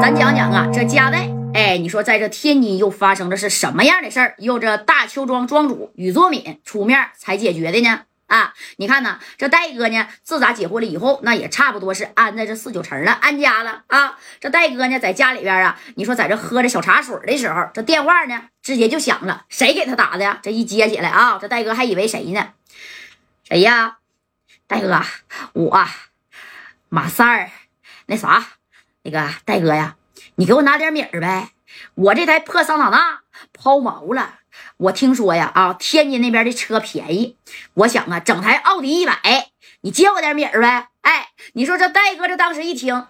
咱讲讲啊，这家代，哎，你说在这天津又发生的是什么样的事儿？又这大邱庄庄主宇作敏出面才解决的呢？啊，你看呢，这戴哥呢，自打结婚了以后，那也差不多是安在这四九城了，安家了啊。这戴哥呢，在家里边啊，你说在这喝着小茶水的时候，这电话呢，直接就响了，谁给他打的呀？这一接起来啊，这戴哥还以为谁呢？谁呀？戴哥，我马三儿，那啥，那个戴哥呀，你给我拿点米儿呗，我这台破桑塔纳抛锚了。我听说呀，啊，天津那边的车便宜，我想啊，整台奥迪一百，你借我点米儿呗。哎，你说这戴哥这当时一听，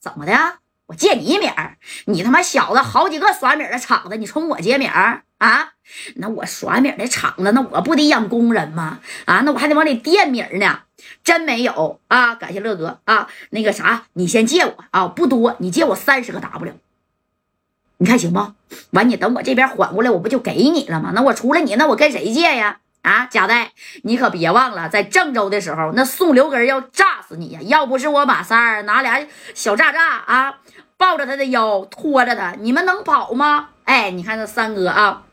怎么的？我借你米儿？你他妈小子好几个耍米的厂子，你冲我借米儿啊？那我耍米的厂子，那我不得养工人吗？啊，那我还得往里垫米儿呢。真没有啊，感谢乐哥啊。那个啥，你先借我啊，不多，你借我三十个 W。你看行不？完，你等我这边缓过来，我不就给你了吗？那我除了你，那我跟谁借呀？啊，贾代，你可别忘了，在郑州的时候，那宋刘根要炸死你呀！要不是我马三拿俩小炸炸啊，抱着他的腰拖着他，你们能跑吗？哎，你看这三哥啊，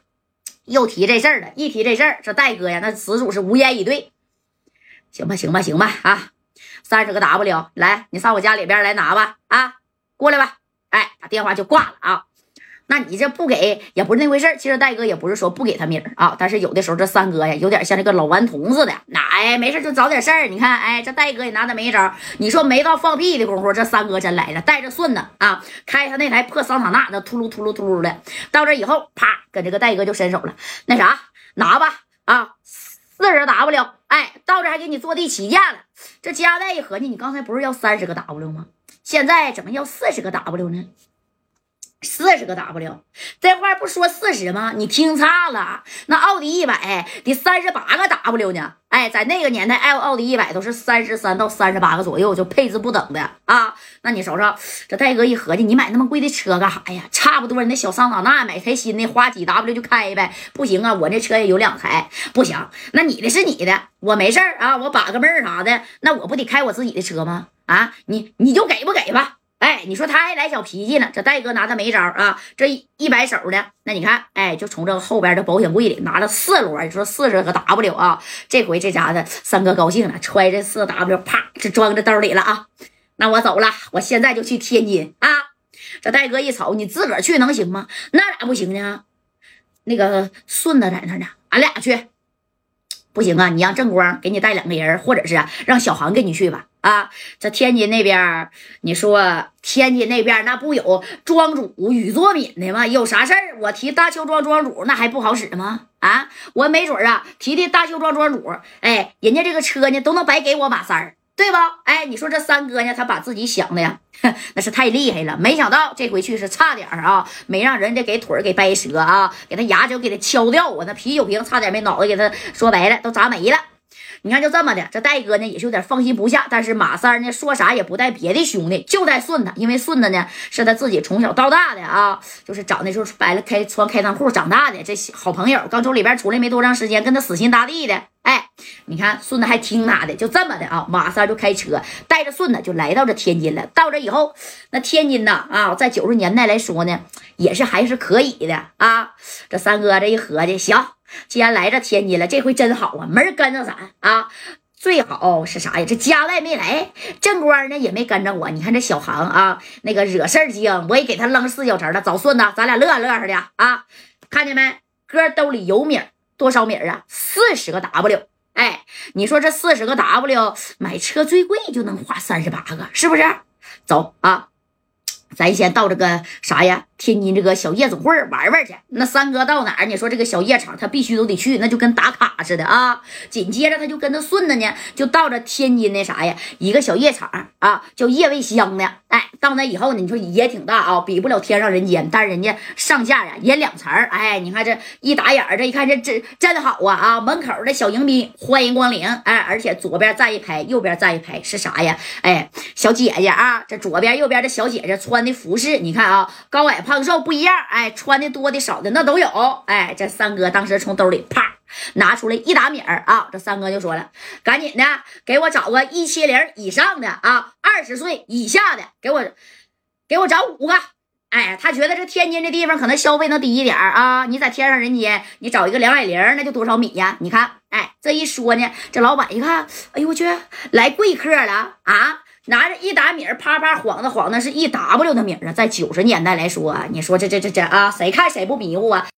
又提这事儿了。一提这事儿，这戴哥呀，那死主是无言以对。行吧，行吧，行吧，啊，三十个 W，来，你上我家里边来拿吧，啊，过来吧。哎，把电话就挂了啊。那你这不给也不是那回事其实戴哥也不是说不给他米儿啊，但是有的时候这三哥呀，有点像这个老顽童似的，那哎没事就找点事儿。你看，哎，这戴哥也拿他没招。你说没到放屁的功夫，这三哥真来了，带着顺子啊，开他那台破桑塔纳，那秃噜秃噜秃噜的。到这以后，啪，跟这个戴哥就伸手了，那啥，拿吧啊，四十 W，哎，到这还给你坐地起价了。这加代一合计，你刚才不是要三十个 W 吗？现在怎么要四十个 W 呢？四十个 W，这话不说四十吗？你听差了，那奥迪一百得三十八个 W 呢。哎，在那个年代，奥奥迪一百都是三十三到三十八个左右，就配置不等的啊。那你瞅瞅，这戴哥一合计，你买那么贵的车干啥呀？差不多，你那小桑塔纳买台新的，花几 W 就开呗。不行啊，我那车也有两台，不行。那你的是你的，我没事啊，我把个妹儿啥的，那我不得开我自己的车吗？啊，你你就给不给吧。哎，你说他还来小脾气呢？这戴哥拿他没招啊！这一摆手呢，那你看，哎，就从这个后边的保险柜里拿了四摞，你说四十个 W 啊！这回这家的三哥高兴了，揣着四 W，啪，就装在兜里了啊！那我走了，我现在就去天津啊！这戴哥一瞅，你自个儿去能行吗？那咋不行呢？那个顺子在那呢，俺俩去。不行啊，你让正光给你带两个人，或者是让小航跟你去吧。啊，这天津那边，你说天津那边那不有庄主宇作敏的吗？有啥事儿我提大邱庄庄主，那还不好使吗？啊，我没准啊提提大邱庄庄主，哎，人家这个车呢都能白给我马三儿，对吧？哎，你说这三哥呢，他把自己想的呀，那是太厉害了。没想到这回去是差点啊，没让人家给腿给掰折啊，给他牙就给他敲掉啊，那啤酒瓶差点没脑袋给他说白了都砸没了。你看，就这么的，这戴哥呢也是有点放心不下，但是马三呢说啥也不带别的兄弟，就带顺子，因为顺子呢是他自己从小到大的啊，就是长那时候白了开穿开裆裤长大的，这好朋友刚从里边出来没多长时间，跟他死心塌地的，哎，你看顺子还听他的，就这么的啊，马三就开车带着顺子就来到这天津了。到这以后，那天津呢啊，在九十年代来说呢，也是还是可以的啊。这三哥这一合计，行。既然来这天津了，这回真好啊，没人跟着咱啊。最好是啥呀？这家外没来，正官呢也没跟着我。你看这小航啊，那个惹事儿精，我也给他扔四小城了。找顺子，咱俩乐呵乐呵的啊。看见没？哥兜里有米多少米啊？四十个 W。哎，你说这四十个 W 买车最贵就能花三十八个，是不是？走啊，咱先到这个啥呀？天津这个小夜总会玩玩去，那三哥到哪儿？你说这个小夜场，他必须都得去，那就跟打卡似的啊。紧接着他就跟他顺子呢，就到这天津那啥呀，一个小夜场啊，叫夜未香的。哎，到那以后呢，你说也挺大啊，比不了天上人间，但是人家上下呀也两层哎，你看这一打眼这一看这真真好啊啊！门口的小迎宾欢迎光临，哎，而且左边站一排，右边站一排是啥呀？哎，小姐姐啊，这左边右边的小姐姐穿的服饰，你看啊，高矮胖。胖瘦不一样，哎，穿的多的少的那都有，哎，这三哥当时从兜里啪拿出来一打米儿啊，这三哥就说了，赶紧的给我找个一七零以上的啊，二十岁以下的，给我给我找五个。哎，他觉得这天津这地方可能消费能低一点啊。你在天上人间，你找一个两百零，那就多少米呀？你看，哎，这一说呢，这老板一看，哎呦我去，来贵客了啊！拿着一打米儿，啪啪晃的晃的是一 W 的米啊。在九十年代来说，你说这这这这啊，谁看谁不迷糊啊？